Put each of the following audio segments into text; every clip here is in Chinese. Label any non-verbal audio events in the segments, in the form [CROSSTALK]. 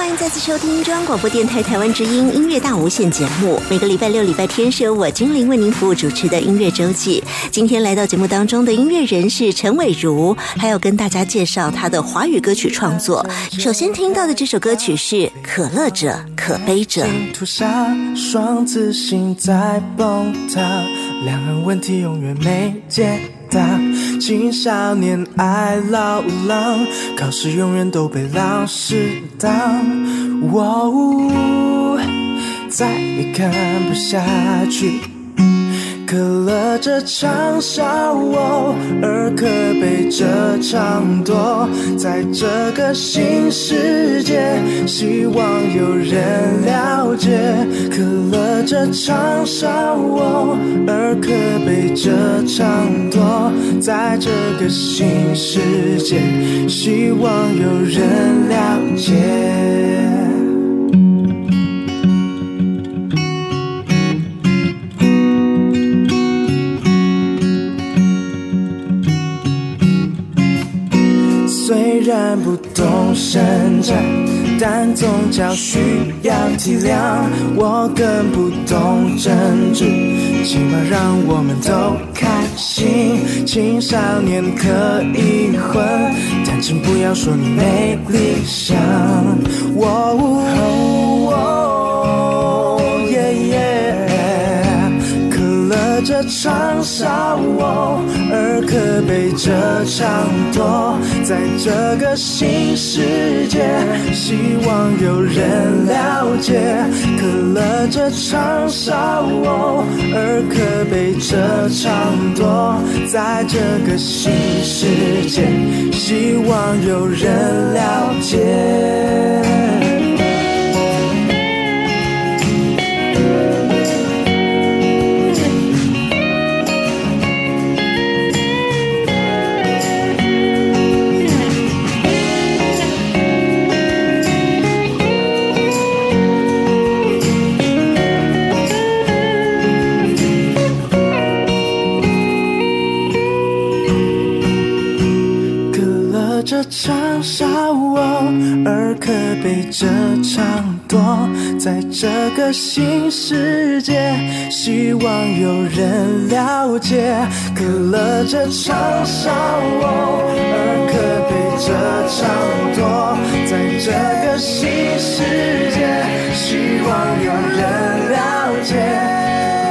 欢迎再次收听中央广播电台台湾之音音乐大无限节目。每个礼拜六、礼拜天是由我精灵为您服务主持的音乐周记。今天来到节目当中的音乐人是陈伟如，还要跟大家介绍他的华语歌曲创作。首先听到的这首歌曲是《可乐者可悲者》。涂下双子星在崩塌，两岸问题永远没解大。青少年爱老狼，考试永远都被老师当。哦，再也看不下去。可乐者长少我，而可悲者长多。在这个新世界，希望有人了解。可乐者长少我，而可悲者长多。在这个新世界，希望有人了解。挣扎，但宗教需要体谅。我更不懂政治，起码让我们都开心。青少年可以混，但请不要说你没理想。哦乐者长少哦，而可悲这场多。在这个新世界，希望有人了解。可乐者长少我，而可悲这场多。在这个新世界，希望有人了解。乐者长少哦，而可悲这场多。在这个新世界，希望有人了解。可乐这场少我，而可悲这场多。在这个新世界，希望有人了解。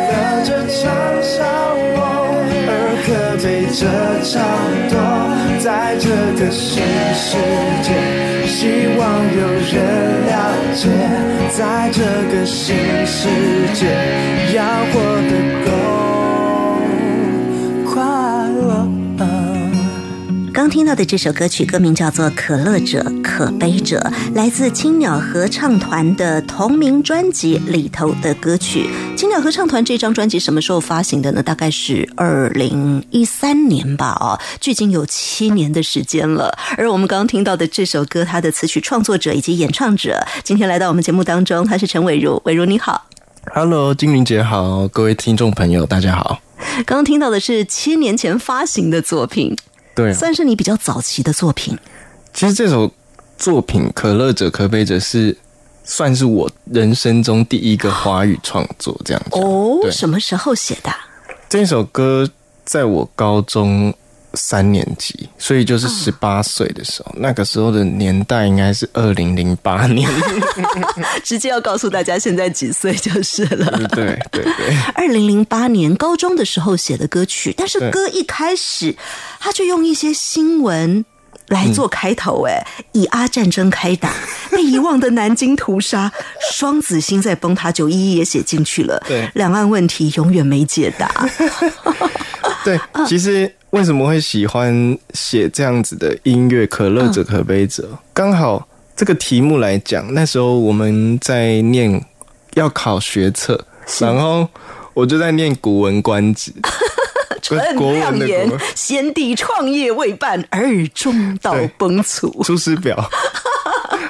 可乐这场少我，而可悲这场多。在这个新世界，希望有人了解。在这个新世界，要活得刚听到的这首歌曲歌名叫做《可乐者可悲者》，来自青鸟合唱团的同名专辑里头的歌曲。青鸟合唱团这张专辑什么时候发行的呢？大概是二零一三年吧，哦，距今有七年的时间了。而我们刚刚听到的这首歌，它的词曲创作者以及演唱者，今天来到我们节目当中，他是陈伟如，伟如你好。Hello，金玲姐好，各位听众朋友，大家好。刚刚听到的是七年前发行的作品，对，算是你比较早期的作品。其实这首作品《可乐者可悲者》是算是我人生中第一个华语创作，这样子。哦，什么时候写的？这首歌在我高中三年级，所以就是十八岁的时候，那个时候的年代应该是二零零八年。[LAUGHS] 直接要告诉大家现在几岁就是了。对对对，二零零八年高中的时候写的歌曲，但是歌一开始他就用一些新闻。来做开头，哎、以阿战争开打，[LAUGHS] 被遗忘的南京屠杀，双子星在崩塌，九一一也写进去了。对两岸问题永远没解答。[LAUGHS] 对，其实为什么会喜欢写这样子的音乐《可乐者可悲者》？刚好这个题目来讲，那时候我们在念要考学测，然后我就在念《古文观止》，陈国亮言先帝创业未半，而中道崩殂。出师表。[LAUGHS]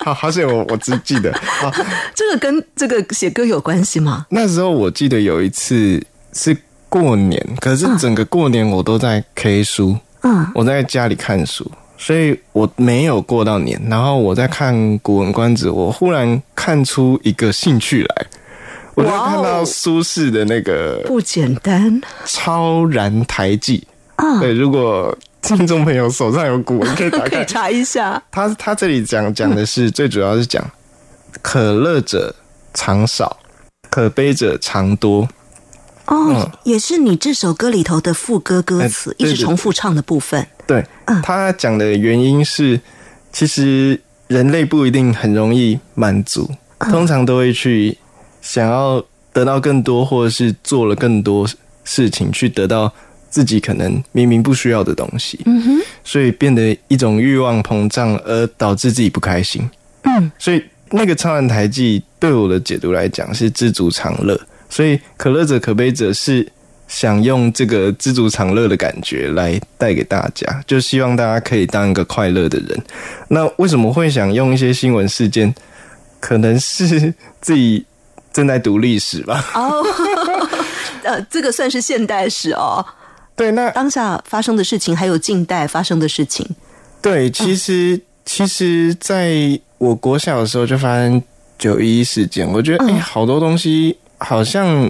好好险我我只记得 [LAUGHS] 啊，这个跟这个写歌有关系吗？那时候我记得有一次是过年，可是整个过年我都在 K 书，嗯，我在家里看书，所以我没有过到年。然后我在看《古文观止》，我忽然看出一个兴趣来，我看到苏轼的那个不简单《超然台记》。啊，对，如果听众朋友手上有古文，可以打 [LAUGHS] 可以开。查一下。他他这里讲讲的是，最主要是讲可乐者常少，可悲者常多。哦嗯，也是你这首歌里头的副歌歌词一直重复唱的部分。对嗯，他讲的原因是，其实人类不一定很容易满足，通常都会去想要得到更多，或者是做了更多事情去得到自己可能明明不需要的东西，嗯哼，所以变得一种欲望膨胀，而导致自己不开心。嗯，所以那个超然台记对我的解读来讲是知足常乐，所以可乐者可悲者是想用这个知足常乐的感觉来带给大家，就希望大家可以当一个快乐的人。那为什么会想用一些新闻事件？可能是自己正在读历史吧。哦，[LAUGHS] 呃，这个算是现代史哦，对，那当下发生的事情，还有近代发生的事情。对，其实、其实在我国小的时候就发生九一一事件，我觉得哎、嗯好多东西好像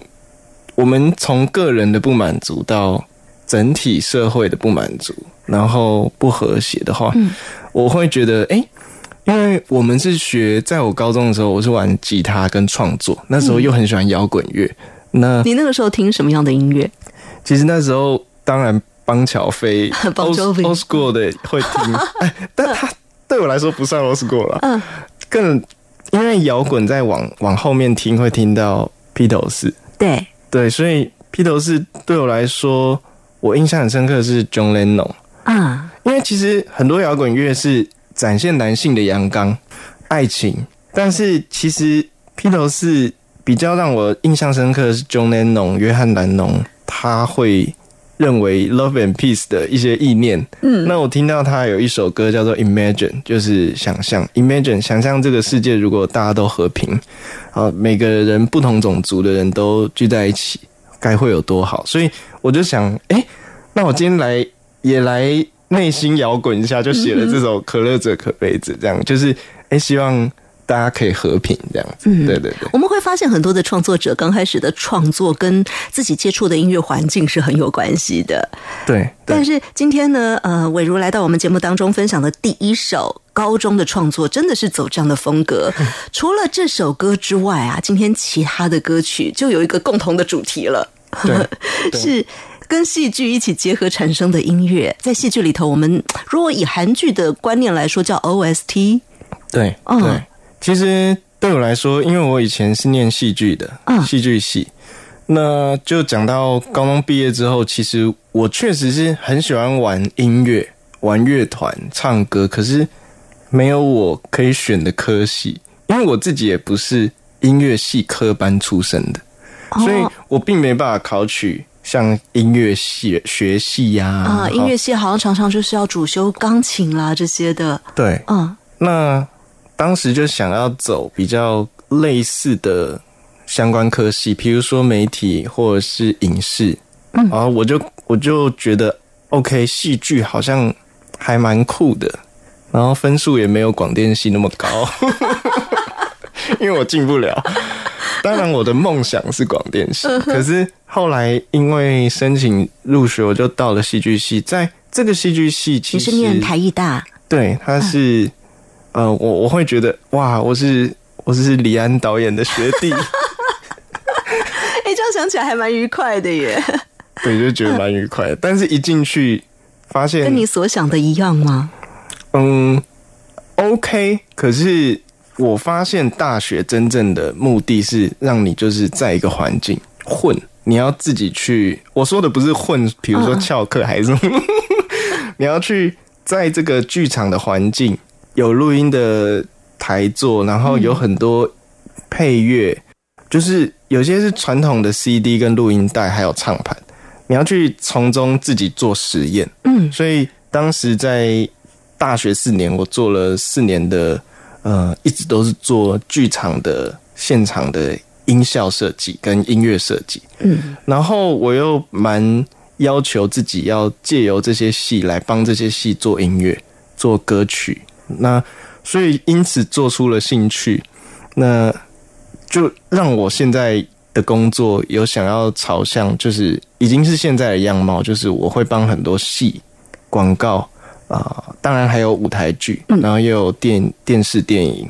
我们从个人的不满足到整体社会的不满足，然后不和谐的话，嗯我会觉得哎。因为我们是学，在我高中的时候，我是玩吉他跟创作，那时候又很喜欢摇滚乐。那你那个时候听什么样的音乐？其实那时候当然邦乔飞 [LAUGHS] Bon old Jovi old school 的会听，[LAUGHS] 哎，但他对我来说不算 old school 了，嗯，更因为摇滚在往往后面听会听到披头士，对，对，所以披头士对我来说，我印象很深刻的是 John Lennon，啊，因为其实很多摇滚乐是展现男性的阳刚、爱情，但是其实披头士比较让我印象深刻的是 John Lennon 约翰兰农，他会认为 love and peace 的一些意念。嗯，那我听到他有一首歌叫做 Imagine，就是想象 Imagine，想象这个世界如果大家都和平，啊，每个人不同种族的人都聚在一起，该会有多好。所以我就想，哎、那我今天来也来内心摇滚一下，就写了这首《可乐者可悲者》，这样就是哎、诶希望大家可以和平这样子。嗯对对对，我们会发现很多的创作者刚开始的创作跟自己接触的音乐环境是很有关系的。对对，但是今天呢，呃，伟如来到我们节目当中分享的第一首高中的创作，真的是走这样的风格。[LAUGHS] 除了这首歌之外啊，今天其他的歌曲就有一个共同的主题了，对 [LAUGHS] 对是。跟戏剧一起结合产生的音乐，在戏剧里头，我们 [TSK] 如果以韩剧的观念来说，叫 OST。对嗯。对，其实对我来说，因为我以前是念戏剧的嗯，戏剧系，那就讲到高中毕业之后，其实我确实是很喜欢玩音乐、玩乐团、唱歌，可是没有我可以选的科系，因为我自己也不是音乐系科班出身的，所以哦我并没办法考取像音乐系学系呀、啊、音乐系好像常常就是要主修钢琴啦这些的。对，嗯。那当时就想要走比较类似的相关科系，比如说媒体或者是影视，嗯。然后我就我就觉得 OK，戏剧好像还蛮酷的，然后分数也没有广电系那么高，[LAUGHS] 因为我进不了。当然，我的梦想是广电系，可是后来因为申请入学，我就到了戏剧系。在这个戏剧系，其实你是念台艺大，对，他是，呃，我我会觉得哇，我是我是李安导演的学弟，[LAUGHS] 哎，这样想起来还蛮愉快的耶，对，就觉得蛮愉快的。但是一进去发现，跟你所想的一样吗？嗯，OK，可是我发现大学真正的目的是让你就是在一个环境混，你要自己去。我说的不是混，比如说嗯翘课还是什么，[LAUGHS] 你要去在这个剧场的环境有录音的台座，然后有很多配乐，就是有些是传统的 CD 跟录音带，还有唱盘，你要去从中自己做实验。嗯所以当时在大学四年，我做了四年的呃一直都是做剧场的现场的音效设计跟音乐设计，嗯，然后我又蛮要求自己要借由这些戏来帮这些戏做音乐、做歌曲，那所以因此做出了兴趣，那就让我现在的工作有想要朝向，就是已经是现在的样貌，就是我会帮很多戏、广告啊、当然还有舞台剧，然后也有电电视电影，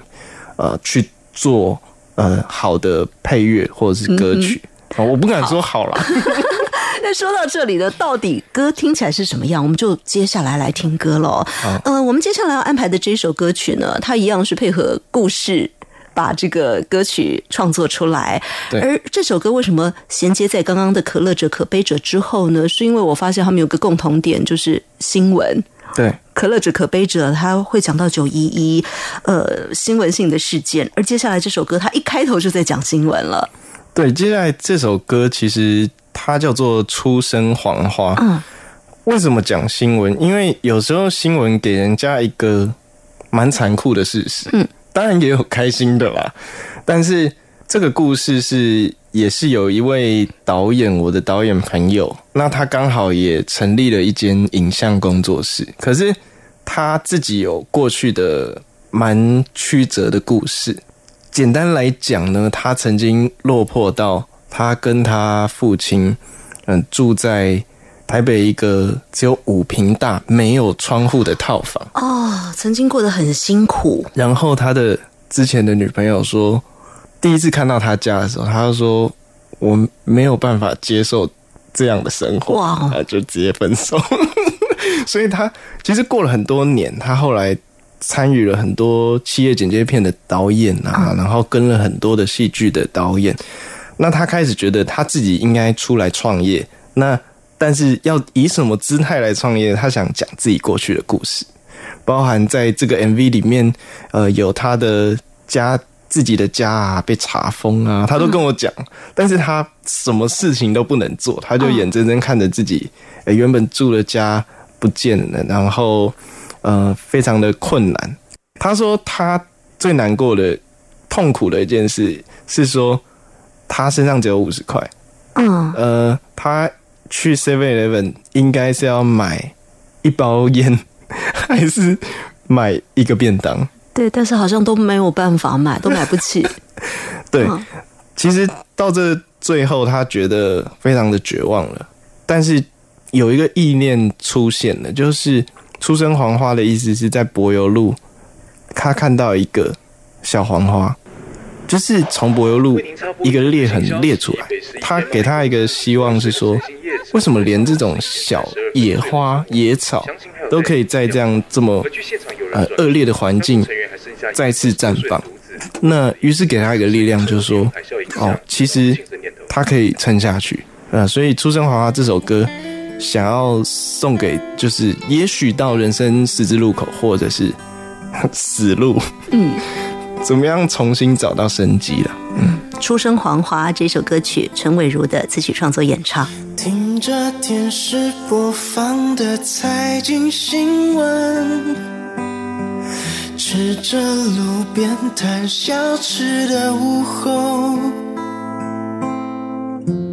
呃，去做呃好的配乐或者是歌曲。啊，我不敢说好了，[LAUGHS] 那说到这里呢，到底歌听起来是什么样？我们就接下来来听歌喽。呃，我们接下来要安排的这首歌曲呢，它一样是配合故事。把这个歌曲创作出来，而这首歌为什么衔接在刚刚的“可乐者可悲者”之后呢？是因为我发现他们有个共同点，就是新闻。对。可乐者可悲者，他会讲到九一一，呃，新闻性的事件。而接下来这首歌，他一开头就在讲新闻了。对，接下来这首歌其实它叫做《出生黄花》。嗯，为什么讲新闻？因为有时候新闻给人家一个蛮残酷的事实。嗯，当然也有开心的啦，但是这个故事是也是有一位导演，我的导演朋友，那他刚好也成立了一间影像工作室，可是他自己有过去的蛮曲折的故事。简单来讲呢，他曾经落魄到他跟他父亲，嗯，住在台北一个只有五平大、没有窗户的套房。哦，曾经过得很辛苦。然后他的之前的女朋友说，第一次看到他家的时候，他就说我没有办法接受这样的生活，哇啊，就直接分手。[LAUGHS] 所以他其实过了很多年，他后来参与了很多企业剪接片的导演啊，然后跟了很多的戏剧的导演。那他开始觉得他自己应该出来创业，那但是要以什么姿态来创业？他想讲自己过去的故事。包含在这个 MV 里面，呃，有他的家自己的家啊被查封啊，他都跟我讲，但是他什么事情都不能做，他就眼睁睁看着自己、呃原本住的家不见了，然后呃非常的困难。他说他最难过的、痛苦的一件事是说，他身上只有五十块，嗯，呃，他去 Seven Eleven 应该是要买一包烟，还是买一个便当？对，但是好像都没有办法买，都买不起。[LAUGHS] 对，嗯其实到这最后，他觉得非常的绝望了。但是有一个意念出现了，就是出生黄花的意思是在柏油路，他看到一个小黄花，就是从柏油路一个裂痕裂出来。他给他一个希望是说，为什么连这种小野花野草都可以在这样这么呃恶劣的环境再次绽放？那于是给他一个力量，就是说，哦，其实他可以撑下去。呃，所以《出生黄花》这首歌，想要送给就是也许到人生十字路口，或者是死路，嗯，[LAUGHS] 怎么样重新找到生机了？《嗯出生黄花》这首歌曲，陈伟如的词曲创作演唱。听着电视播放的财经新闻，吃着路边摊小吃的午后，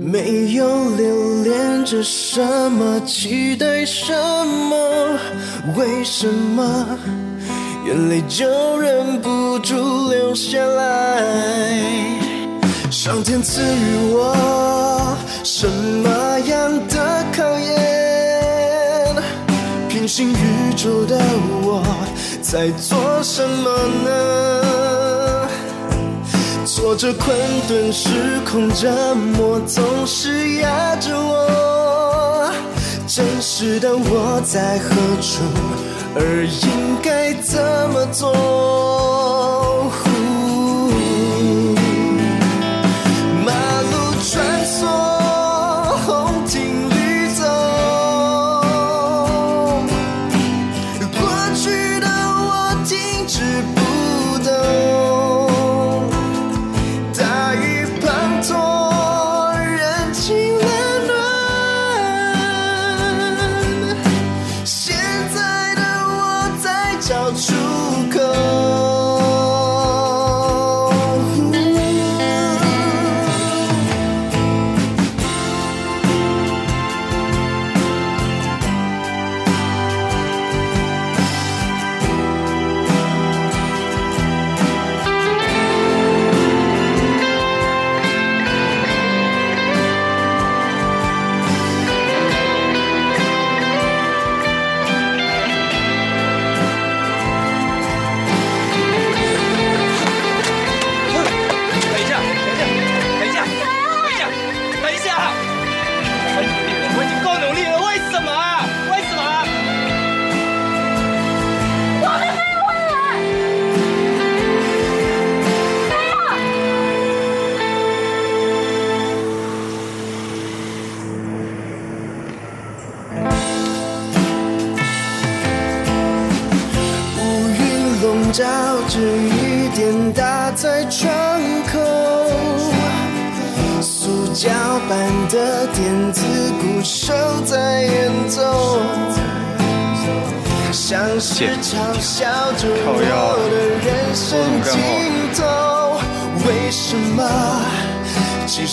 没有留恋着什么，期待什么，为什么眼泪就忍不住流下来？上天赐予我什么样的考验？平行宇宙的我在做什么呢？做着困顿时空折磨，总是压着我。真实的我在何处，而应该怎么做？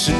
其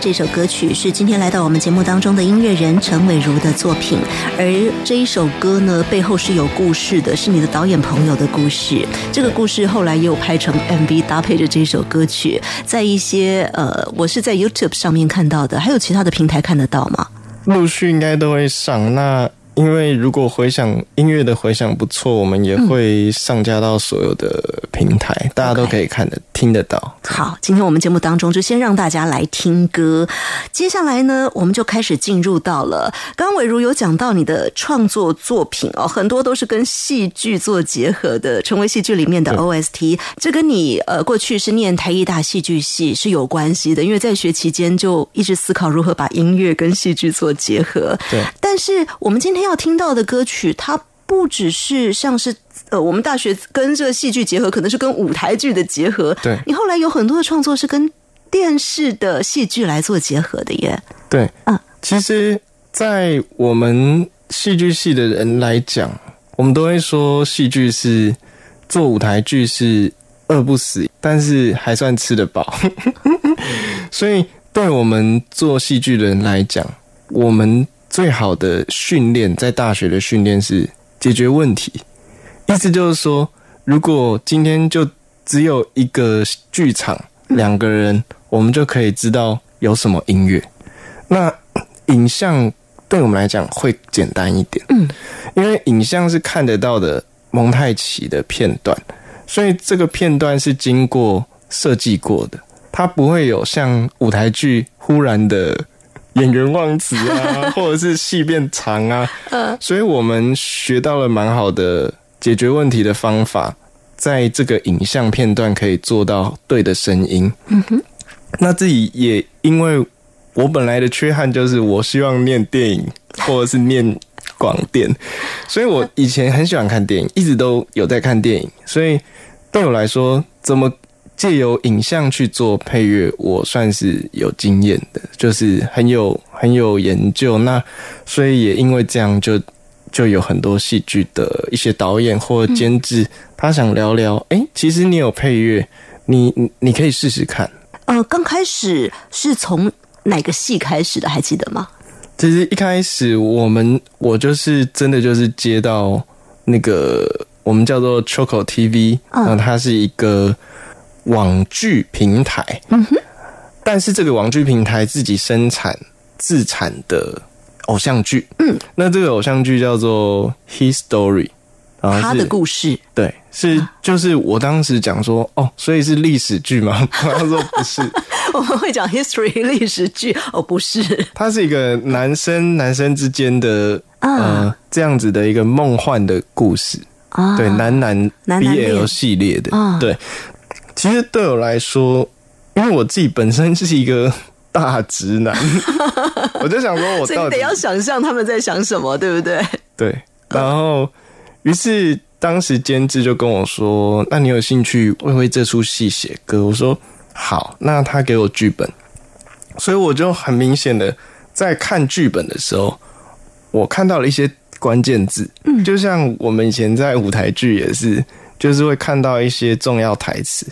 这首歌曲是今天来到我们节目当中的音乐人陈伟如的作品，而这一首歌呢背后是有故事的，是你的导演朋友的故事。这个故事后来也有拍成 [LAUGHS] MV，搭配着这首歌曲，在一些呃，我是在 YouTube 上面看到的，还有其他的平台看得到吗？陆续应该都会上。那因为如果回响音乐的回响不错，我们也会上架到所有的平台，大家都可以看得听得到。好，今天我们节目当中就先让大家来听歌，接下来呢，我们就开始进入到了。刚伟如有讲到你的创作作品哦，很多都是跟戏剧做结合的，成为戏剧里面的 OST。这跟你呃过去是念台艺大戏剧系是有关系的，因为在学期间就一直思考如何把音乐跟戏剧做结合。对，但是我们今天要听到的歌曲，它不只是像是。呃，我们大学跟这个戏剧结合，可能是跟舞台剧的结合。对，你后来有很多的创作是跟电视的戏剧来做结合的耶。对，嗯，其实，在我们戏剧系的人来讲，我们都会说戏剧是做舞台剧是饿不死，但是还算吃得饱。[LAUGHS] 所以，对我们做戏剧的人来讲，我们最好的训练，在大学的训练是解决问题。意思就是说，如果今天就只有一个剧场，两个人，我们就可以知道有什么音乐。那影像对我们来讲会简单一点，嗯，因为影像是看得到的蒙太奇的片段，所以这个片段是经过设计过的，它不会有像舞台剧忽然的演员忘词啊，[LAUGHS] 或者是戏变长啊，嗯，所以我们学到了蛮好的。解决问题的方法，在这个影像片段可以做到对的声音。嗯哼，那自己也因为我本来的缺憾就是我希望念电影或者是念广电，[LAUGHS] 所以我以前很喜欢看电影，一直都有在看电影。所以对我来说，怎么借由影像去做配乐，我算是有经验的，就是很有很有研究。那所以也因为这样就。就有很多戏剧的一些导演或监制，他想聊聊。哎，其实你有配乐，你你可以试试看。呃，刚开始是从哪个戏开始的？还记得吗？其实一开始我们我就是真的就是接到那个我们叫做 Choco TV，嗯，它是一个网剧平台。嗯哼，但是这个网剧平台自己生产自产的。偶像剧，嗯，那这个偶像剧叫做《History》，然后是他的故事。对，是就是我当时讲说，哦，所以是历史剧吗？[LAUGHS] 他说不是，[LAUGHS] 我们会讲 history 历史剧。哦，不是。它是一个男生男生之间的啊。呃这样子的一个梦幻的故事，啊，对，男男 BL 系列的。啊，对。其实对我来说，因为我自己本身是一个大直男，[LAUGHS] 我就想说，我到底要想象他们在想什么，对不对？对，然后于是当时监制就跟我说：“那你有兴趣为为这出戏写歌？”我说：“好。”那他给我剧本，所以我就很明显的在看剧本的时候，我看到了一些关键字，嗯，就像我们以前在舞台剧也是，就是会看到一些重要台词。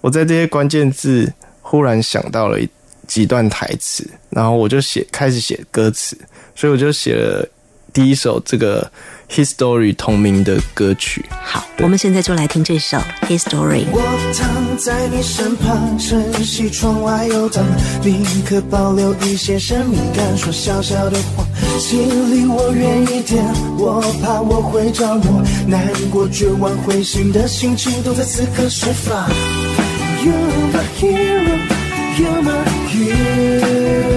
我在这些关键字忽然想到了一几段台词，然后我就写开始写歌词，所以我就写了第一首这个 History 同名的歌曲。好，我们现在就来听这首《History》。我躺在你身旁，晨曦窗外游荡，宁可保留一些神秘感，说小小的谎，请离我远一点，我怕我会着魔，难过、绝望、灰心的心情都在此刻释放。You're my hero, you're my hero。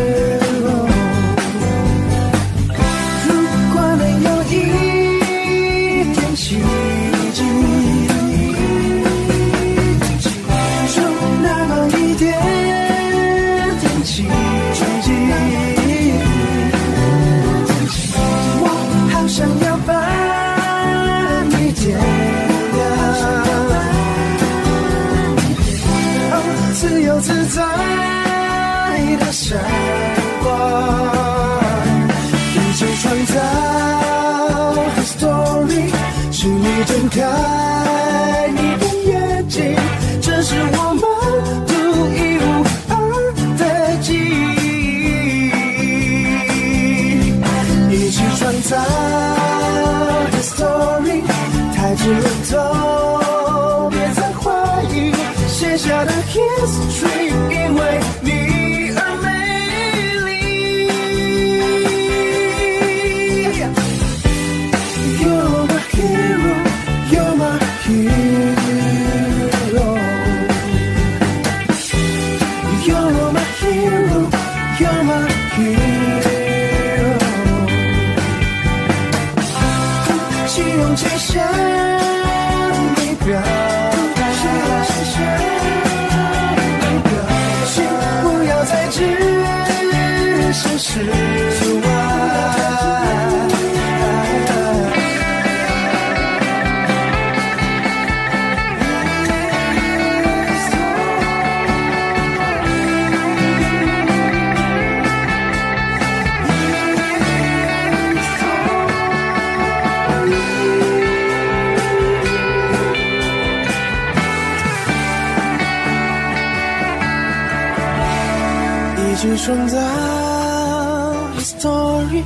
story，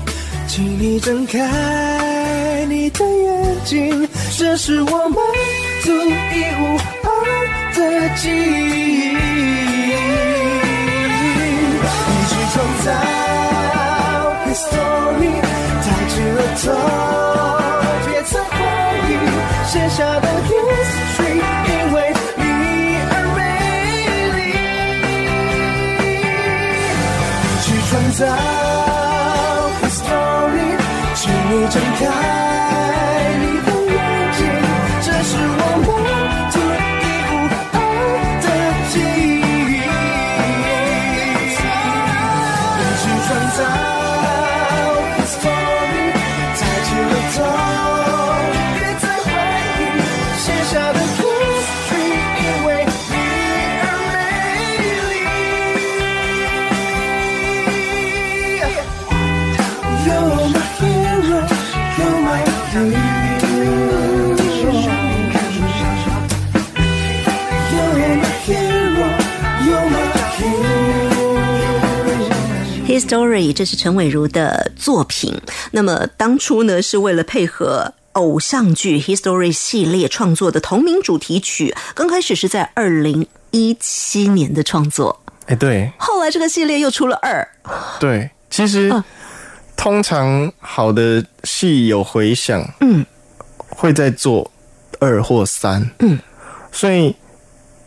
请你睁开你的眼睛，这是我们独一无二的记忆。一起创造 history，抬起了头，别再怀疑，写下的 history，因为你睁开。History，这是陈伟如的作品。那么当初呢，是为了配合偶像剧 History 系列创作的同名主题曲。刚开始是在二零一七年的创作，哎、对后来这个系列又出了二。对，其实、嗯通常好的戏有回响，嗯，会再做二或三，嗯，所以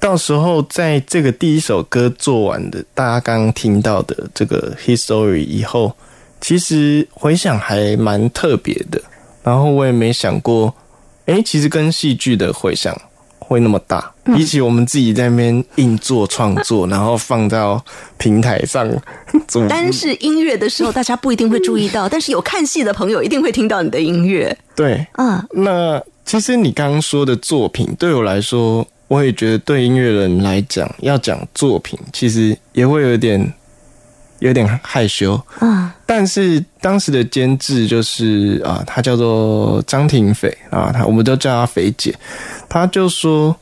到时候在这个第一首歌做完的，大家刚刚听到的这个 history 以后，其实回想还蛮特别的。然后我也没想过，哎，其实跟戏剧的回响会那么大，比起我们自己在那边硬做创作，然后放到平台上做。单是音乐的时候，大家不一定会注意到，但是有看戏的朋友一定会听到你的音乐。对，嗯，那其实你刚刚说的作品，对我来说，我也觉得对音乐人来讲，要讲作品，其实也会有点有点害羞。嗯，但是当时的监制就是啊，他叫做张庭斐啊，他我们都叫他肥姐，他就说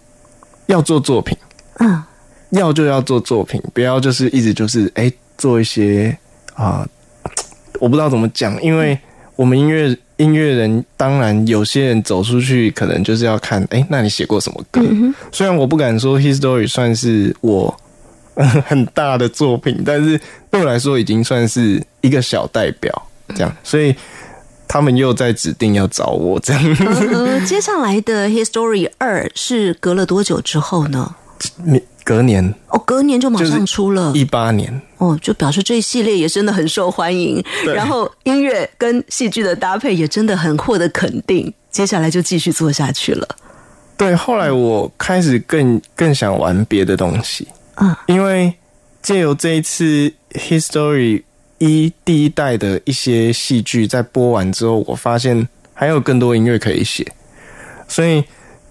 要做作品，嗯，要就要做作品，不要就是一直就是哎、做一些啊，我不知道怎么讲，因为我们音乐音乐人，当然有些人走出去可能就是要看哎、那你写过什么歌？虽然我不敢说《History》算是我很大的作品，但是对我来说已经算是一个小代表，这样，所以他们又在指定要找我这样。呃，接下来的《History 二》是隔了多久之后呢？[LAUGHS] 隔年。哦，隔年就马上出了。一八年，哦，就表示这一系列也真的很受欢迎，然后音乐跟戏剧的搭配也真的很获得肯定。接下来就继续做下去了。对，后来我开始更更想玩别的东西，嗯，因为借由这一次 History 一第一代的一些戏剧在播完之后，我发现还有更多音乐可以写，所以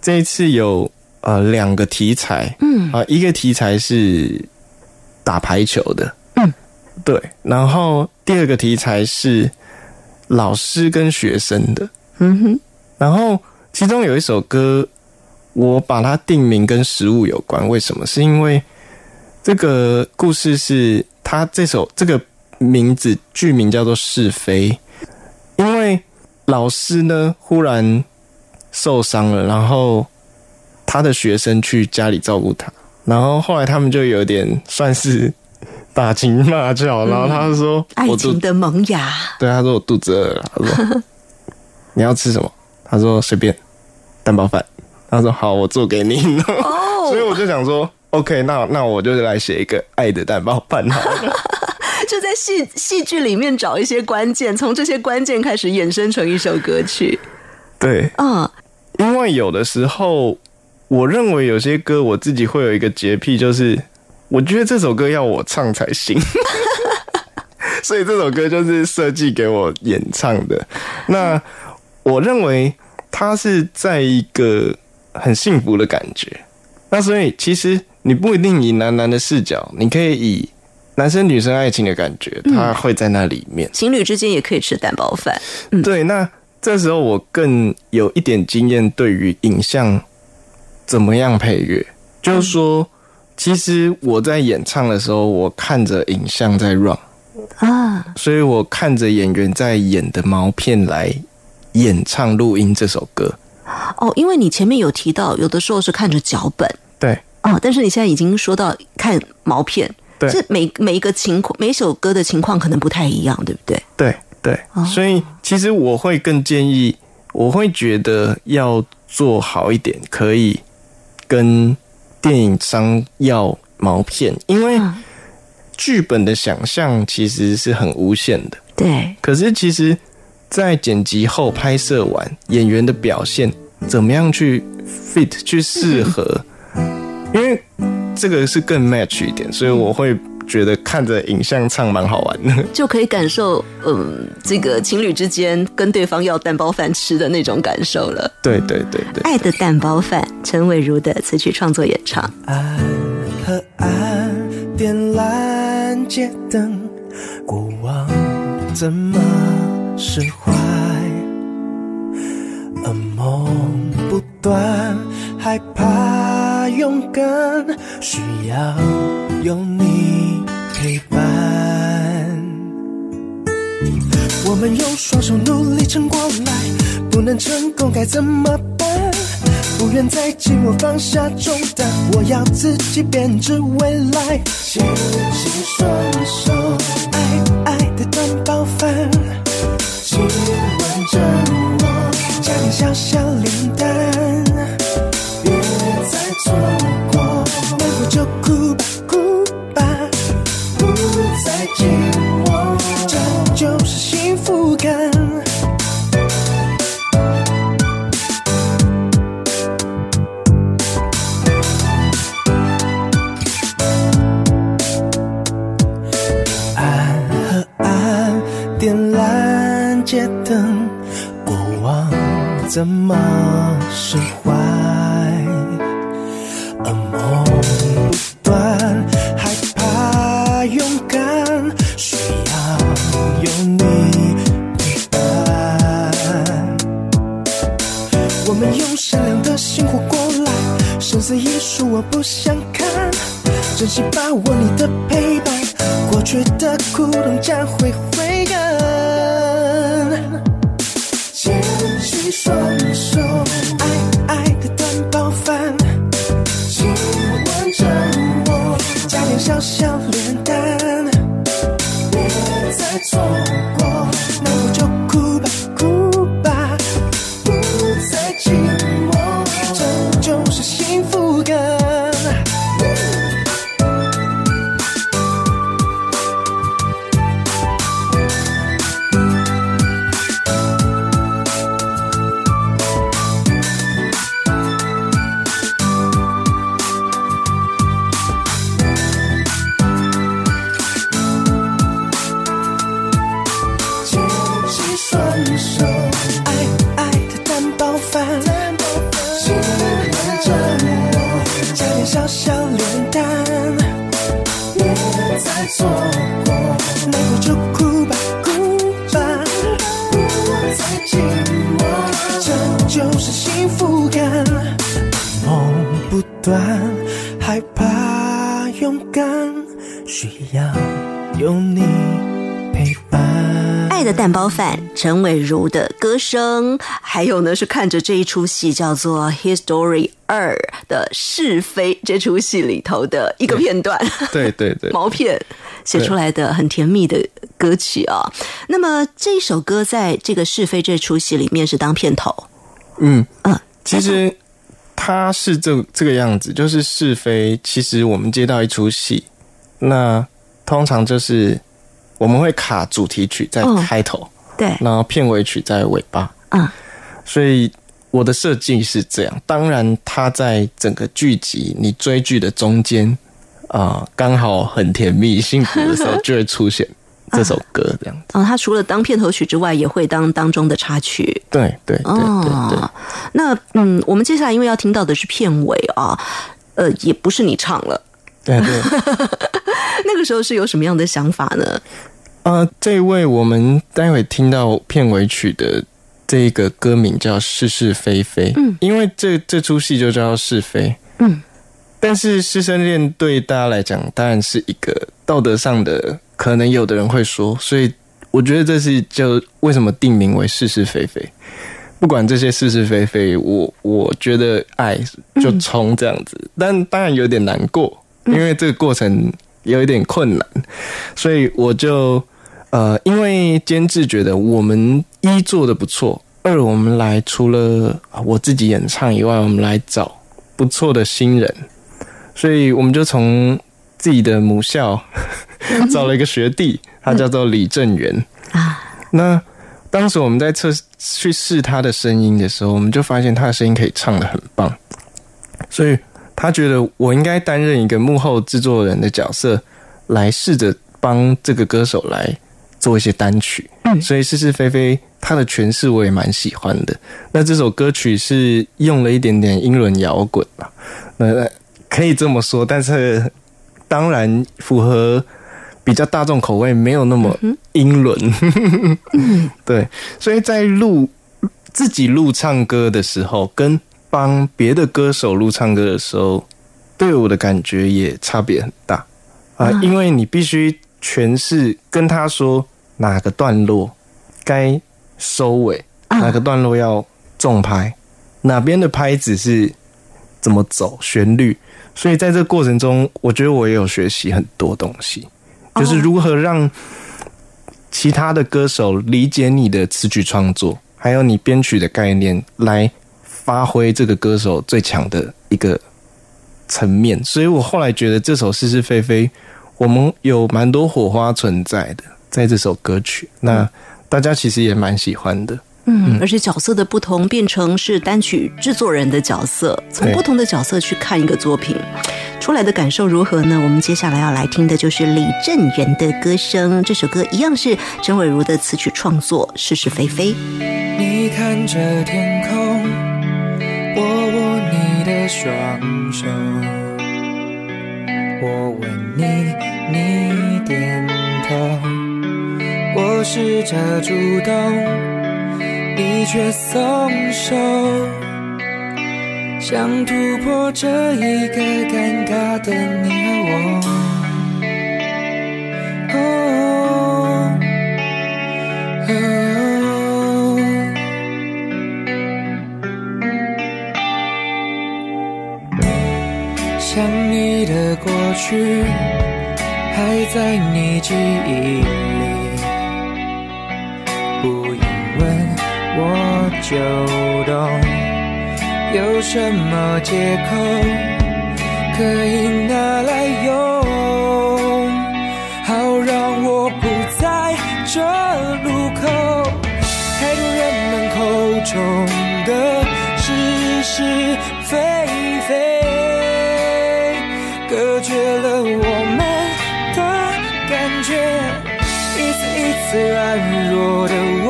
这一次有呃两个题材，嗯。啊、一个题材是打排球的，嗯，对，然后第二个题材是老师跟学生的，嗯哼，然后其中有一首歌，我把它定名跟食物有关。为什么？是因为这个故事是它这首这个名字剧名叫做《是非》，因为老师呢忽然受伤了，然后他的学生去家里照顾他，然后后来他们就有点算是打情骂俏，然后他就说：“爱情的萌芽。对，他说我肚子饿了。他说你要吃什么？他说随便，蛋包饭。他说好，我做给你。哦所以我就想说，OK，那那我就来写一个爱的蛋包饭好了。[LAUGHS] 就在戏戏剧里面找一些关键，从这些关键开始衍生成一首歌曲。对，嗯，因为有的时候，我认为有些歌我自己会有一个洁癖，就是我觉得这首歌要我唱才行，[LAUGHS] 所以这首歌就是设计给我演唱的。那我认为它是在一个很幸福的感觉。那所以其实你不一定以男男的视角，你可以以男生女生爱情的感觉，它会在那里面。情侣之间也可以吃蛋包饭。对，那这时候我更有一点经验，对于影像怎么样配乐，就是说，其实我在演唱的时候，我看着影像在 run，啊，所以我看着演员在演的毛片来演唱录音这首歌。哦，因为你前面有提到，有的时候是看着脚本。对。哦，但是你现在已经说到看毛片，对。这每每一个情况，每首歌的情况可能不太一样，对不对？对对，所以其实我会更建议，我会觉得要做好一点，可以跟电影商要毛片，因为嗯。剧本的想象其实是很无限的。对，可是其实，在剪辑后拍摄完，演员的表现怎么样去 fit 去适合，因为这个是更 match 一点，所以我会觉得看着影像唱蛮好玩的。[LAUGHS] 就可以感受，嗯，这个情侣之间跟对方要蛋包饭吃的那种感受了。对对对对。爱的蛋包饭，陈伟如的词曲创作演唱。暗和暗点燃街灯，过往怎么释怀？噩梦不断，害怕勇敢，需要有你陪伴。我们用双手努力撑过来，不能成功该怎么办？不愿再紧握放下重担，我要自己编织未来。牵起双手，爱爱的蛋包饭，亲吻着我，加点小小错过，难过就哭吧，哭吧，不再紧握，这就是幸福感。暗和暗，点蓝，街灯，过往怎么释怀？说我不想看，珍惜把握你的陪伴，过去的苦痛将会回陈伟如的歌声，还有呢是看着这一出戏叫做《History 二》的是非这出戏里头的一个片段，对对对，[LAUGHS] 毛片写出来的很甜蜜的歌曲啊。那么这一首歌在这个是非这出戏里面是当片头，嗯，嗯，其实它是这这个样子，就是是非。其实我们接到一出戏，那通常就是我们会卡主题曲在嗯。开头，对，然后片尾曲在尾巴。嗯，所以我的设计是这样。当然，它在整个剧集你追剧的中间啊，刚、好很甜蜜、幸福的时候，就会出现这首歌这样子。哦，它除了当片头曲之外，也会当当中的插曲。对对对对对。哦，那嗯，我们接下来因为要听到的是片尾啊，呃，也不是你唱了，对对，[LAUGHS] 那个时候是有什么样的想法呢？呃，这位我们待会听到片尾曲的这个歌名叫《是是非非》，嗯，因为这这出戏就叫是非，嗯，但是师生恋对大家来讲当然是一个道德上的，可能有的人会说，所以我觉得这是就为什么定名为是是非非。不管这些是是非非，我我觉得爱就冲这样子，但当然有点难过，因为这个过程有一点困难，所以我就呃，因为监制觉得我们一做的不错，二我们来除了啊我自己演唱以外，我们来找不错的新人，所以我们就从自己的母校 [LAUGHS] 找了一个学弟，他叫做李正元。啊。那当时我们在测去试他的声音的时候，我们就发现他的声音可以唱的很棒，所以他觉得我应该担任一个幕后制作人的角色，来试着帮这个歌手来做一些单曲。嗯。所以是是非非他的诠释我也蛮喜欢的。那这首歌曲是用了一点点英伦摇滚吧，那可以这么说，但是当然符合比较大众口味，没有那么英伦。[LAUGHS] 对，所以在录自己录唱歌的时候，跟帮别的歌手录唱歌的时候，对我的感觉也差别很大。啊、啊。因为你必须诠释跟他说哪个段落该收尾，啊哪个段落要重拍，哪边的拍子是怎么走旋律。所以在这过程中，我觉得我也有学习很多东西，就是如何让其他的歌手理解你的词曲创作，还有你编曲的概念，来发挥这个歌手最强的一个层面。所以我后来觉得这首是是非非，我们有蛮多火花存在的，在这首歌曲，那大家其实也蛮喜欢的。嗯，而且角色的不同变成是单曲制作人的角色，从不同的角色去看一个作品，出来的感受如何呢？我们接下来要来听的就是李正元的歌声，这首歌一样是陈伟如的词曲创作，是是非非。你你看着天空，我握你的双手，我问你，你点头，我试着主动，你却松手，想突破这一个尴尬的你和我。想你的过去还在你记忆我就懂，有什么借口可以拿来用？好让我不在这路口，太多人们口中的是是非非，隔绝了我们的感觉。一次一次软弱的我，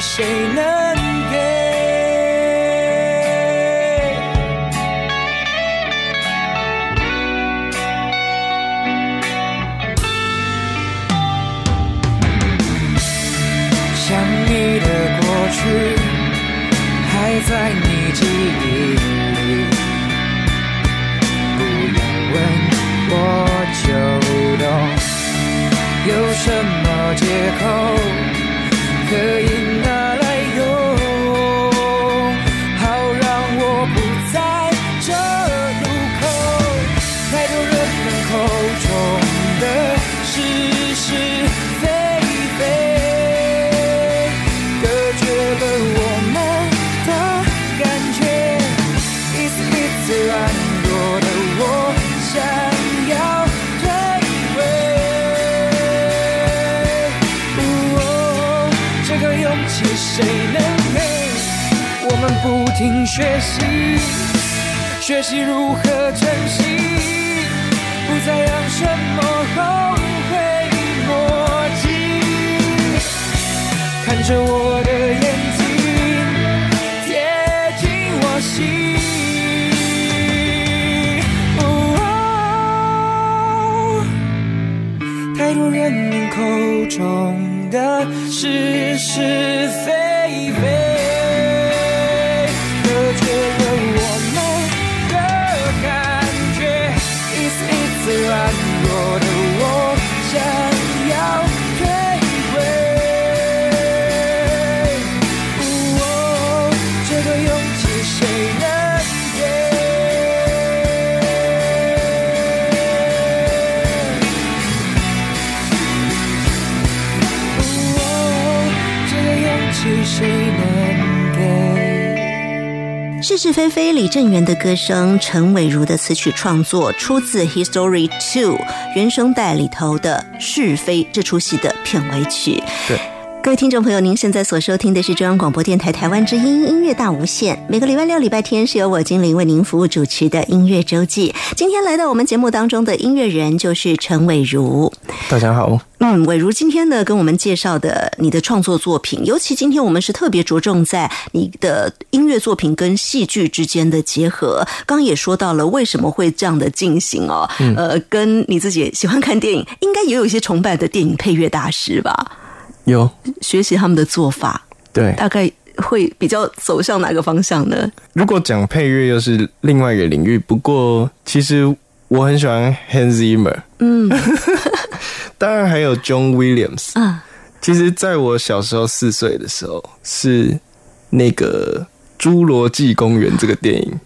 谁能给？想你的过去还在你记忆里，不用问我就懂，有什么借口可以拿学习，学习如何珍惜，不再让什么后悔莫及。看着我的眼睛，贴近我心。哦太多人们口中的是是非是是非非，李振元的歌声，陈伟如的词曲创作，出自《History Two》原声带里头的《是非》这出戏的片尾曲。对。各位听众朋友，您现在所收听的是中央广播电台台湾之音音乐大无限。每个礼拜六、礼拜天是由我精灵为您服务主持的音乐周记。今天来到我们节目当中的音乐人就是陈伟如。大家好，嗯，伟如今天呢跟我们介绍的你的创作作品，尤其今天我们是特别着重在你的音乐作品跟戏剧之间的结合。刚刚也说到了为什么会这样的进行哦，呃，跟你自己喜欢看电影，应该也有一些崇拜的电影配乐大师吧？有学习他们的做法，对。大概会比较走向哪个方向呢？如果讲配乐，又是另外一个领域。不过，其实我很喜欢 Hans Zimmer，嗯，[LAUGHS] 当然还有 John Williams。啊，其实，在我小时候四岁的时候，是那个《侏罗纪公园》这个电影，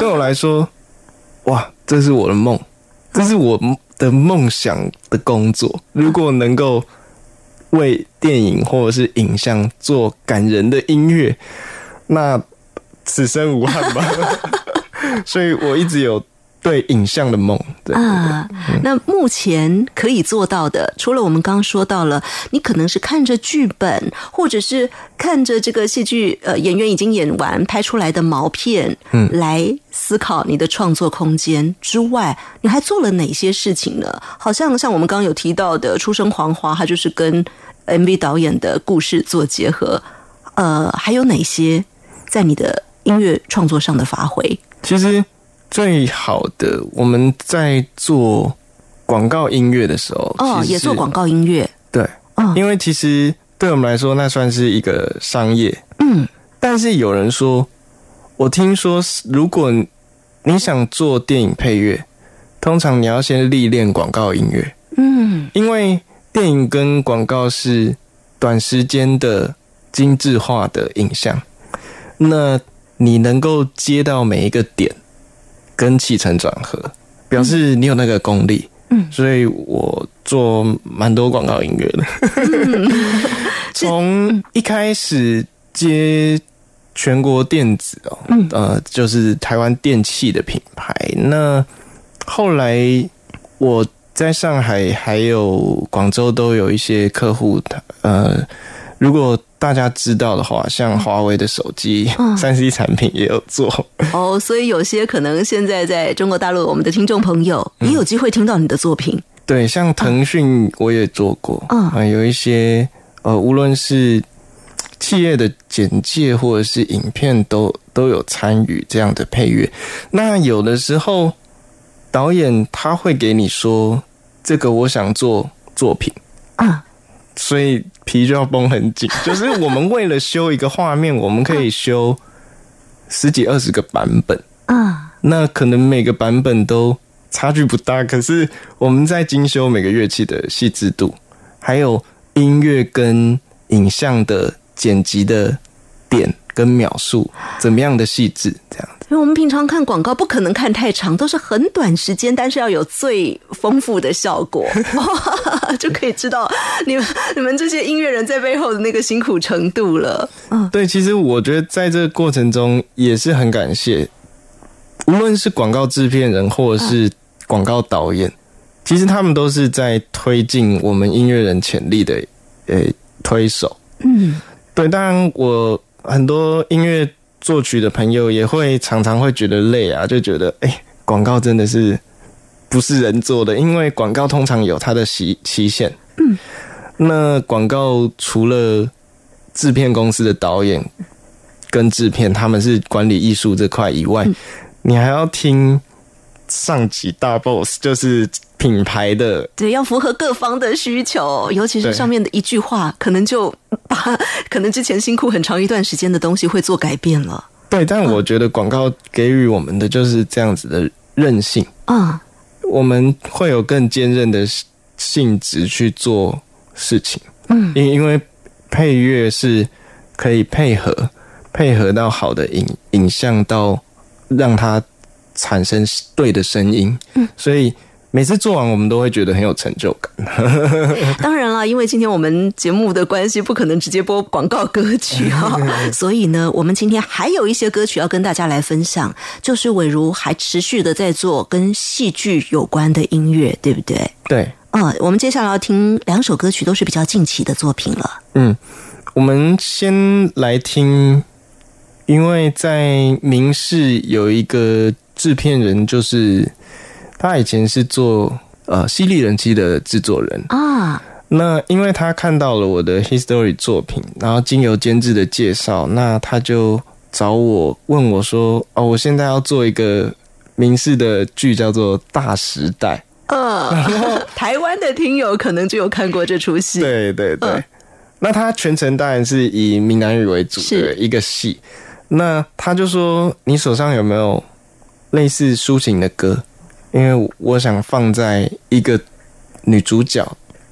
对我来说，哇，这是我的梦，这是我的梦想的工作。如果能够为电影或者是影像做感人的音乐，那此生无憾吧。[LAUGHS] 所以我一直有对影像的梦。对啊，那目前可以做到的，除了我们刚刚说到了，你可能是看着剧本，或者是看着这个戏剧呃演员已经演完拍出来的毛片，嗯来思考你的创作空间之外，你还做了哪些事情呢？好像像我们刚刚有提到的《出生黄花》，它就是跟 MV 导演的故事做结合，呃，还有哪些在你的音乐创作上的发挥？其实最好的，我们在做广告音乐的时候，哦，也做广告音乐，对，嗯因为其实对我们来说，那算是一个商业。嗯。但是有人说，我听说，如果你想做电影配乐，通常你要先历练广告音乐，嗯因为电影跟广告是短时间的精致化的影像，那你能够接到每一个点跟气层转合，表示你有那个功力。嗯所以我做蛮多广告音乐的，[LAUGHS] 从一开始接全国电子哦，嗯呃，就是台湾电器的品牌。那后来我在上海还有广州都有一些客户，呃，如果大家知道的话，像华为的手机嗯三 C 产品也有做。哦，所以有些可能现在在中国大陆，我们的听众朋友也有机会听到你的作品。对，像腾讯我也做过，嗯啊、有一些呃，无论是企业的简介或者是影片都都有参与这样的配乐。那有的时候导演他会给你说，这个我想做作品，啊，所以皮就要绷很紧。[LAUGHS] 就是我们为了修一个画面，我们可以修十几二十个版本。啊，那可能每个版本都差距不大，可是我们在精修每个乐器的细致度，还有音乐跟影像的剪辑的点跟描述，怎么样的细致，这样子。因为我们平常看广告不可能看太长，都是很短时间，但是要有最丰富的效果，[LAUGHS] 就可以知道你们你们这些音乐人在背后的那个辛苦程度了。嗯对，其实我觉得在这个过程中也是很感谢，无论是广告制片人或者是广告导演，其实他们都是在推进我们音乐人潜力的呃推手。嗯对，当然我很多音乐作曲的朋友也会常常会觉得累啊，就觉得哎，广告真的是不是人做的，因为广告通常有它的期期限。嗯，那广告除了制片公司的导演跟制片他们是管理艺术这块以外，你还要听上级大 boss，就是品牌的对，要符合各方的需求，尤其是上面的一句话，可能就把 [LAUGHS] 可能之前辛苦很长一段时间的东西会做改变了。对，但我觉得广告给予我们的就是这样子的韧性。嗯、我们会有更坚韧的性质去做事情，嗯。因因为配乐是可以配合配合到好的影影像，到让它产生对的声音，嗯，所以每次做完我们都会觉得很有成就感。[LAUGHS] 当然了，因为今天我们节目的关系，不可能直接播广告歌曲哈、[LAUGHS] 所以呢，我们今天还有一些歌曲要跟大家来分享，就是伟如还持续的在做跟戏剧有关的音乐，对不对？对，嗯，我们接下来要听两首歌曲，都是比较近期的作品了。嗯，我们先来听，因为在明视有一个制片人，就是他以前是做呃犀利人妻的制作人。啊，那因为他看到了我的 history 作品，然后经由监制的介绍，那他就找我问我说：“哦，我现在要做一个明视的剧，叫做《大时代》。”呃，[LAUGHS] 台湾的听友可能就有看过这出戏。对对对，嗯那他全程当然是以闽南语为主的是一个戏。那他就说：“你手上有没有类似抒情的歌？因为我想放在一个女主角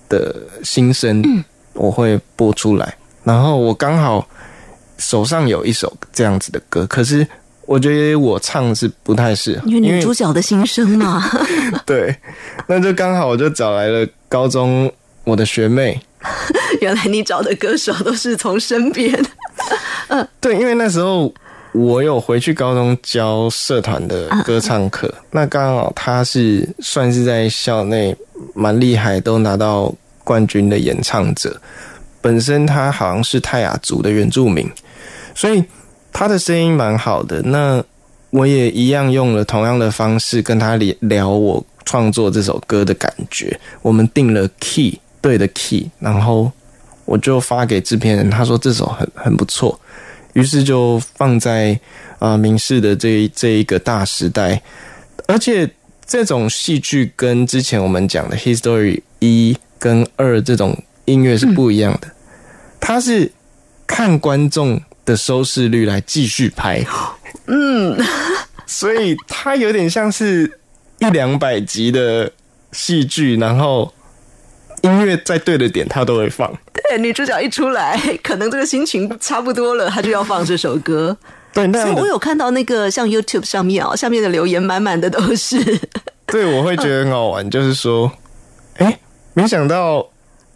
的心声，嗯我会播出来。然后我刚好手上有一首这样子的歌，可是我觉得我唱是不太适合，因为女主角的心声嘛，[LAUGHS] 对，那就刚好我就找来了高中我的学妹。[LAUGHS] ”原来你找的歌手都是从身边。[LAUGHS] 嗯对，因为那时候我有回去高中教社团的歌唱课，那刚好他是算是在校内蛮厉害，都拿到冠军的演唱者。本身他好像是泰雅族的原住民，所以他的声音蛮好的。那我也一样用了同样的方式跟他聊聊我创作这首歌的感觉。我们定了 key 对的 key，然后我就发给制片人，他说这首很很不错。于是就放在啊明视的这这一个大时代，而且这种戏剧跟之前我们讲的《History》一跟二这种音乐是不一样的，它是看观众的收视率来继续拍，嗯，所以它有点像是一两百集的戏剧，然后。音乐在对的点，它都会放。对，女主角一出来，[LAUGHS] 可能这个心情差不多了，她就要放这首歌。[LAUGHS] 对，那我有看到那个像 YouTube 上面哦，下面的留言满满的都是。[LAUGHS] 对，我会觉得很好玩，就是说，哎，没想到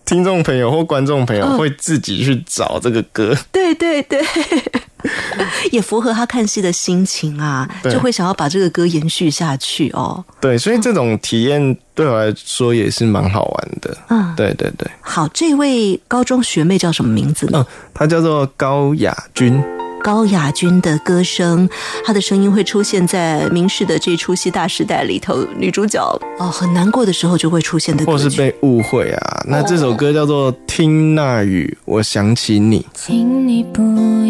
听众朋友或观众朋友会自己去找这个歌。对对对。[LAUGHS] 也符合他看戏的心情啊，就会想要把这个歌延续下去哦。对，所以这种体验对我来说也是蛮好玩的。嗯，对对对。好，这位高中学妹叫什么名字呢？嗯她叫做高雅君。高雅君的歌声，她的声音会出现在明世的这出戏《大时代》里头，女主角哦很难过的时候就会出现的，或是被误会啊。那这首歌叫做《听那雨》，我想起你。请你不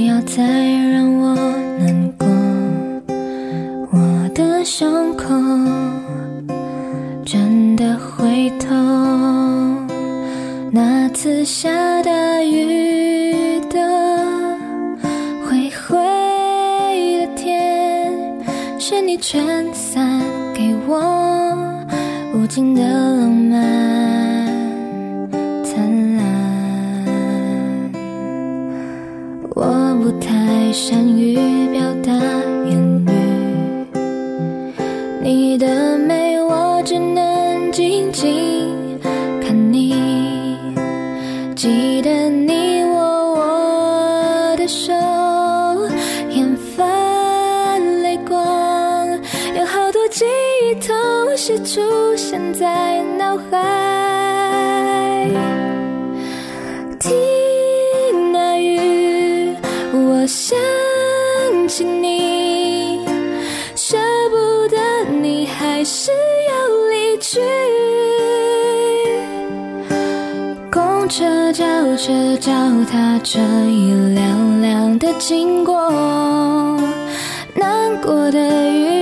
要再让我难过，我的伤口真的会痛。那次下大雨是你撑伞给我无尽的浪漫灿烂，我不太善于表达言语，你的美出现在脑海，听那雨，我想起你，舍不得你还是要离去。公车、轿车、脚踏车一辆辆的经过，难过的雨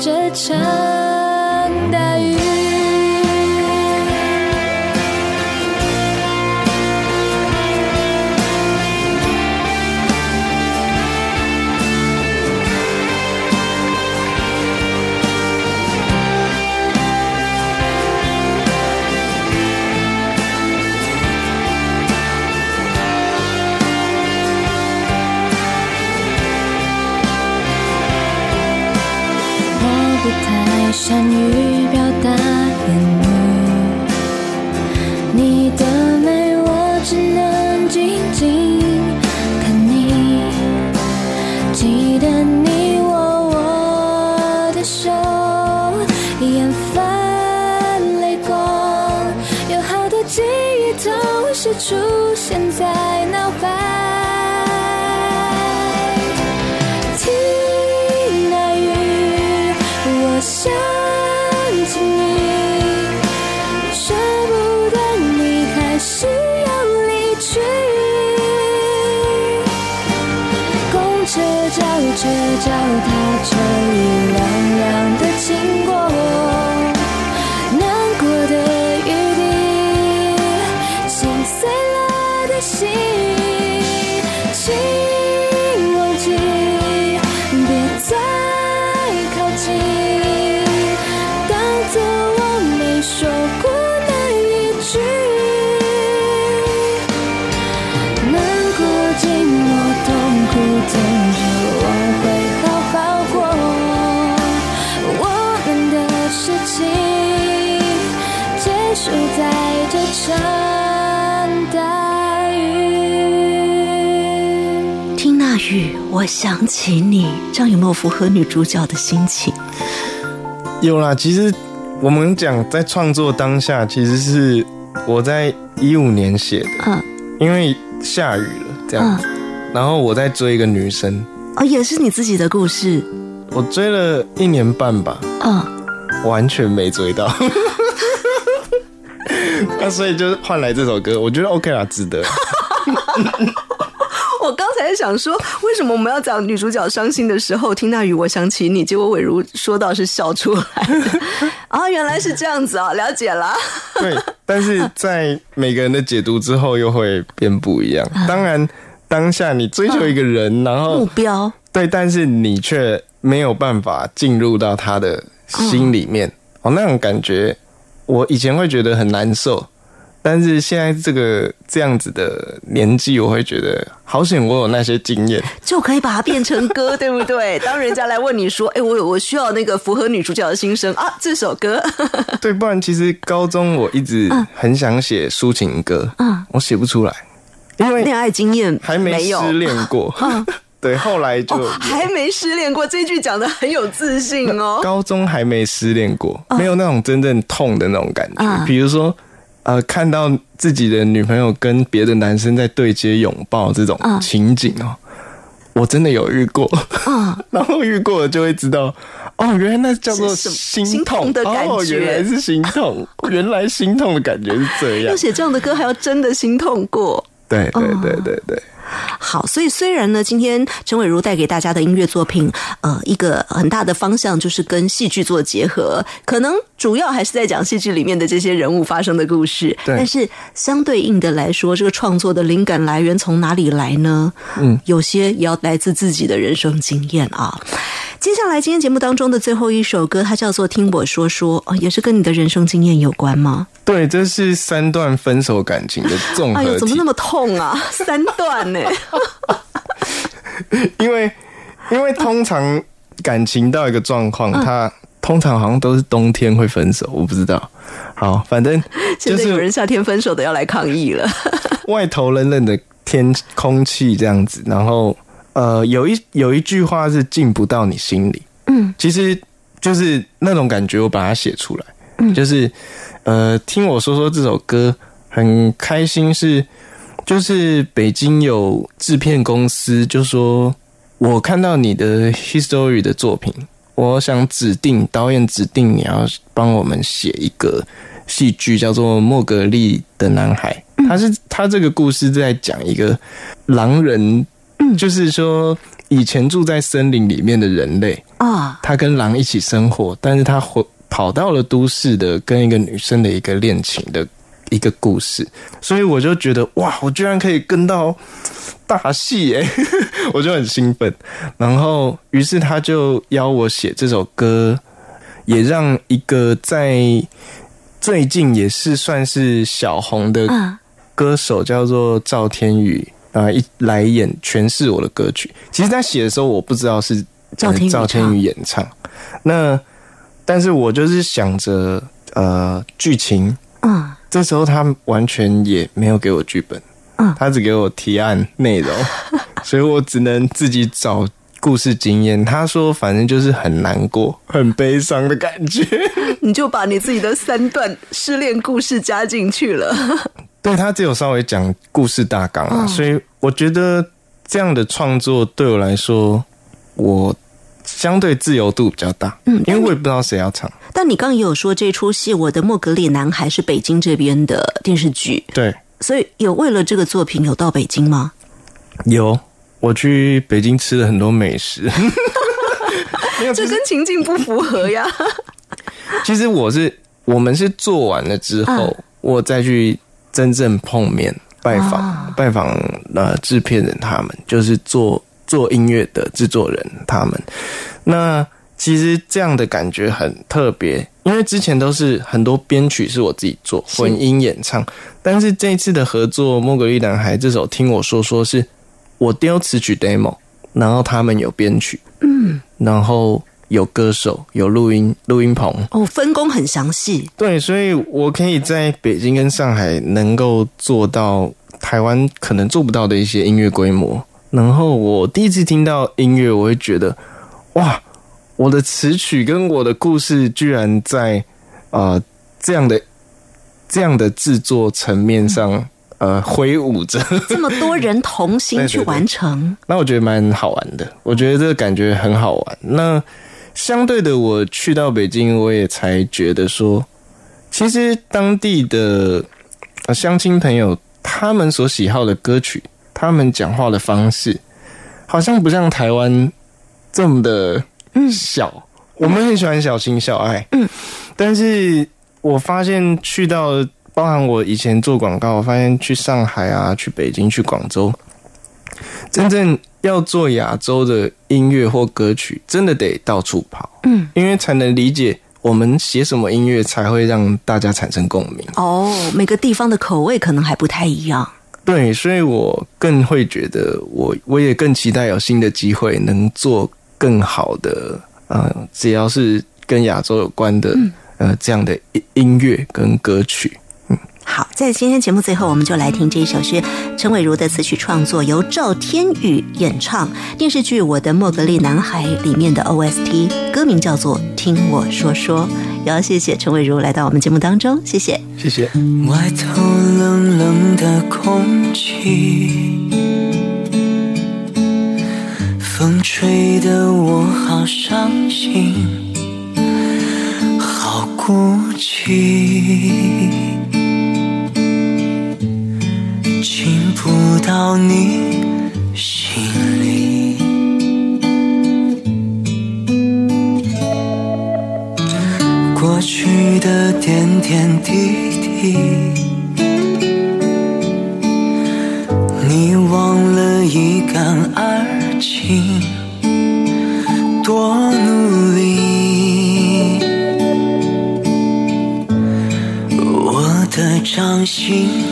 这场。现在脑海，听那雨，我想起你，舍不得你还是要离去。公车、轿车、脚踏车，我想起你，这样有没有符合女主角的心情？有啦，其实我们讲在创作当下，其实是我在一五年写的，嗯因为下雨了这样子，然后我在追一个女生，哦，也是你自己的故事，我追了一年半吧，嗯，完全没追到。[LAUGHS] [LAUGHS] 那所以就换来这首歌，我觉得 OK 啦，值得。[LAUGHS] 想说，为什么我们要讲女主角伤心的时候听那雨我想起你，结果伟如说到是笑出来的 [LAUGHS] 啊，原来是这样子啊，了解了。对，但是在每个人的解读之后，又会变不一样。当然，当下你追求一个人，然后目标对，但是你却没有办法进入到他的心里面，哦，那种感觉，我以前会觉得很难受。但是现在这个这样子的年纪，我会觉得好险，我有那些经验。就可以把它变成歌，对不对？[LAUGHS] 当人家来问你说，哎，我有我需要那个符合女主角的心声啊，这首歌，[LAUGHS] 对，不然其实高中我一直很想写抒情歌，嗯我写不出来，因为恋爱经验还没有失恋过。[LAUGHS] 对，后来就、哦，还没失恋过，这句讲的很有自信哦。高中还没失恋过，没有那种真正痛的那种感觉。嗯比如说，呃，看到自己的女朋友跟别的男生在对接拥抱这种嗯情景哦，我真的有遇过。啊，[LAUGHS] 然后遇过了就会知道，哦，原来那叫做心心痛的感哦，觉原来是心痛，[LAUGHS] 原来心痛的感觉是这样。[LAUGHS] 要。写这样的歌，还要真的心痛过。对对哦对对对，好，所以虽然呢，今天陈伟如带给大家的音乐作品，呃，一个很大的方向就是跟戏剧做结合，可能主要还是在讲戏剧里面的这些人物发生的故事。对但是相对应的来说，这个创作的灵感来源从哪里来呢？嗯，有些也要来自自己的人生经验啊。接下来今天节目当中的最后一首歌，它叫做《听我说说》，哦，也是跟你的人生经验有关吗？对，这是三段分手感情的综合哎呦，怎么那。么痛啊？[LAUGHS] 三段呢？[LAUGHS] 因为因为通常感情到一个状况，嗯它通常好像都是冬天会分手，我不知道。好，反正 [LAUGHS] 现就是在有人夏天分手的要来抗议了。外头冷冷的天空气这样子，然后呃，有一有一句话是进不到你心里，嗯，其实就是那种感觉，我把它写出来，嗯。就是呃，听我说说这首歌很开心是，就是北京有制片公司就说，我看到你的 history 的作品，我想指定导演指定你要帮我们写一个戏剧，叫做《莫格利的男孩》。他是他这个故事在讲一个狼人，就是说以前住在森林里面的人类，啊，他跟狼一起生活，但是他回跑到了都市的跟一个女生的一个恋情的一个故事，所以我就觉得哇，我居然可以跟到大戏耶，[LAUGHS] 我就很兴奋。然后，于是他就邀我写这首歌，也让一个在最近也是算是小红的嗯歌手叫做赵天宇啊，一来演诠释我的歌曲。其实，在写的时候，我不知道是赵赵天宇演唱。那但是我就是想着呃剧情，嗯这时候他完全也没有给我剧本，嗯他只给我提案内容，[LAUGHS] 所以我只能自己找故事经验。他说反正就是很难过、很悲伤的感觉。[LAUGHS] 你就把你自己的三段失恋故事加进去了。[LAUGHS] 对他只有稍微讲故事大纲啊，嗯所以我觉得这样的创作对我来说，我相对自由度比较大，嗯因为我也不知道谁要唱。但你刚刚也有说，这出戏《我的莫格里男孩》是北京这边的电视剧，对，所以有为了这个作品有到北京吗？有我去北京吃了很多美食，[LAUGHS] 这跟情境不符合呀。[LAUGHS] 其实我是我们是做完了之后，嗯我再去真正碰面拜访、啊拜访呃制片人他们，就是做做音乐的制作人他们。那其实这样的感觉很特别，因为之前都是很多编曲是我自己做，混音演唱，但是这一次的合作《莫格利男孩》这首，听我说说是我丢词曲 demo，然后他们有编曲，嗯，然后有歌手，有录音录音棚，哦，分工很详细。对，所以我可以在北京跟上海能够做到台湾可能做不到的一些音乐规模，然后我第一次听到音乐，我会觉得，哇，我的词曲跟我的故事居然在啊、呃这样的这样的制作层面上，呃，挥舞着。这么多人同心 [LAUGHS] 对对对去完成，那我觉得蛮好玩的，我觉得这个感觉很好玩。那相对的，我去到北京，我也才觉得说，其实当地的呃乡亲朋友他们所喜好的歌曲，他们讲话的方式，好像不像台湾这么的小。我们很喜欢小情小爱，嗯，但是我发现去到，包含我以前做广告，我发现去上海啊，去北京，去广州，真正要做亚洲的音乐或歌曲，真的得到处跑，嗯，因为才能理解我们写什么音乐才会让大家产生共鸣。哦，每个地方的口味可能还不太一样。对，所以我更会觉得我，我也更期待有新的机会，能做更好的，呃，只要是跟亚洲有关的，呃，这样的音音乐跟歌曲。好，在今天节目最后，我们就来听这一首是陈伟如的词曲创作，由赵天宇演唱，电视剧《我的莫格利男孩》里面的 OST，歌名叫做《听我说说》。也要谢谢陈伟如来到我们节目当中，谢谢。谢谢。外头冷冷的空气，风吹得我好伤心，好孤寂，你心里。过去的点点滴滴，你忘了一干二净，多努力，我的掌心。